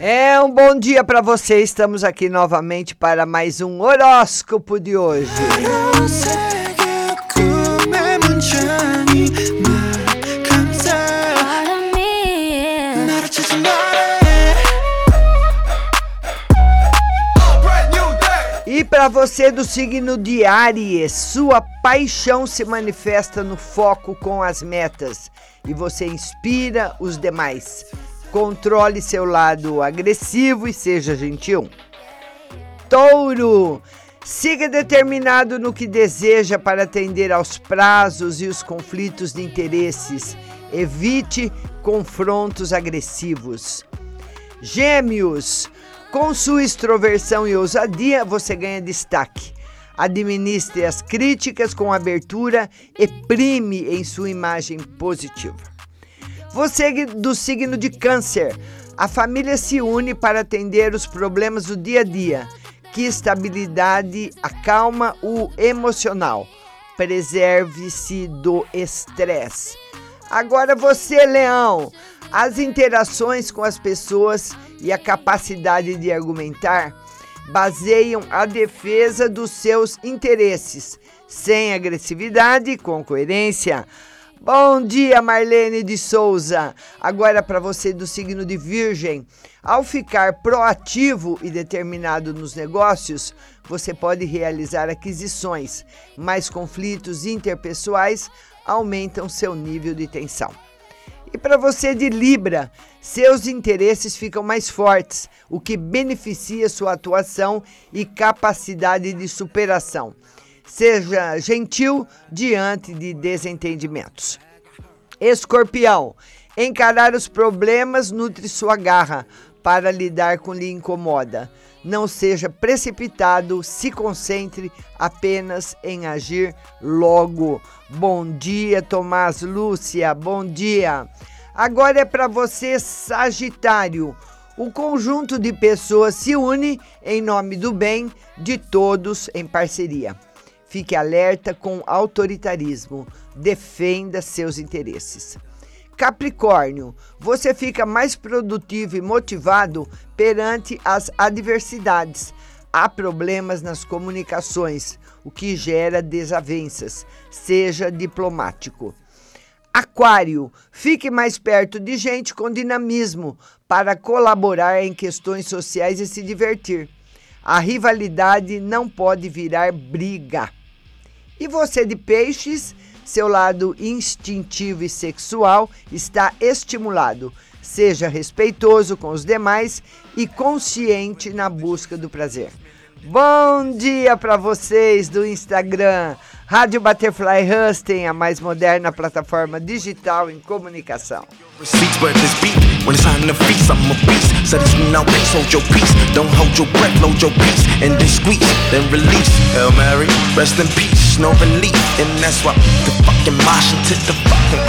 É um bom dia para você. Estamos aqui novamente para mais um horóscopo de hoje. Para você do signo de Aries, sua paixão se manifesta no foco com as metas e você inspira os demais. Controle seu lado agressivo e seja gentil. Touro, siga determinado no que deseja para atender aos prazos e os conflitos de interesses. Evite confrontos agressivos. Gêmeos, com sua extroversão e ousadia, você ganha destaque. Administre as críticas com abertura e prime em sua imagem positiva. Você do signo de Câncer, a família se une para atender os problemas do dia a dia. Que estabilidade acalma o emocional. Preserve-se do estresse. Agora você, Leão, as interações com as pessoas e a capacidade de argumentar baseiam a defesa dos seus interesses, sem agressividade com coerência. Bom dia, Marlene de Souza. Agora para você do signo de Virgem. Ao ficar proativo e determinado nos negócios, você pode realizar aquisições, mas conflitos interpessoais aumentam seu nível de tensão. E para você de Libra, seus interesses ficam mais fortes, o que beneficia sua atuação e capacidade de superação. Seja gentil diante de desentendimentos. Escorpião, encarar os problemas nutre sua garra para lidar com lhe incomoda. Não seja precipitado, se concentre apenas em agir logo. Bom dia, Tomás Lúcia, bom dia. Agora é para você, Sagitário. O conjunto de pessoas se une em nome do bem de todos em parceria. Fique alerta com autoritarismo, defenda seus interesses. Capricórnio, você fica mais produtivo e motivado perante as adversidades. Há problemas nas comunicações, o que gera desavenças. Seja diplomático. Aquário, fique mais perto de gente com dinamismo para colaborar em questões sociais e se divertir. A rivalidade não pode virar briga. E você de peixes, seu lado instintivo e sexual está estimulado. Seja respeitoso com os demais e consciente na busca do prazer. Bom dia para vocês do Instagram. Rádio Butterfly Husting, a mais moderna plataforma digital em comunicação. no relief. And that's why the fucking motion to the fucking